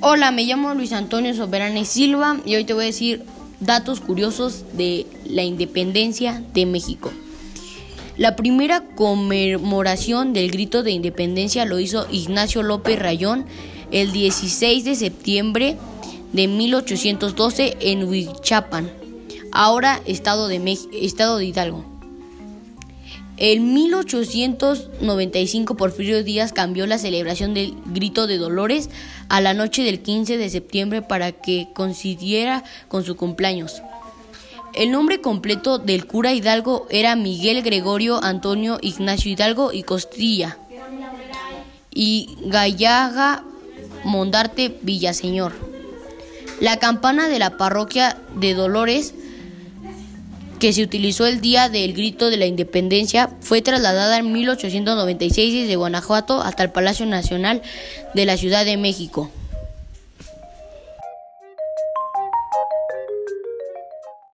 Hola, me llamo Luis Antonio Soberana y Silva y hoy te voy a decir datos curiosos de la independencia de México. La primera conmemoración del grito de independencia lo hizo Ignacio López Rayón el 16 de septiembre de 1812 en Huichapan, ahora Estado de, Estado de Hidalgo. En 1895 Porfirio Díaz cambió la celebración del Grito de Dolores a la noche del 15 de septiembre para que coincidiera con su cumpleaños. El nombre completo del cura Hidalgo era Miguel Gregorio Antonio Ignacio Hidalgo y Costilla y Gallaga Mondarte Villaseñor. La campana de la parroquia de Dolores que se utilizó el día del grito de la independencia, fue trasladada en 1896 desde Guanajuato hasta el Palacio Nacional de la Ciudad de México.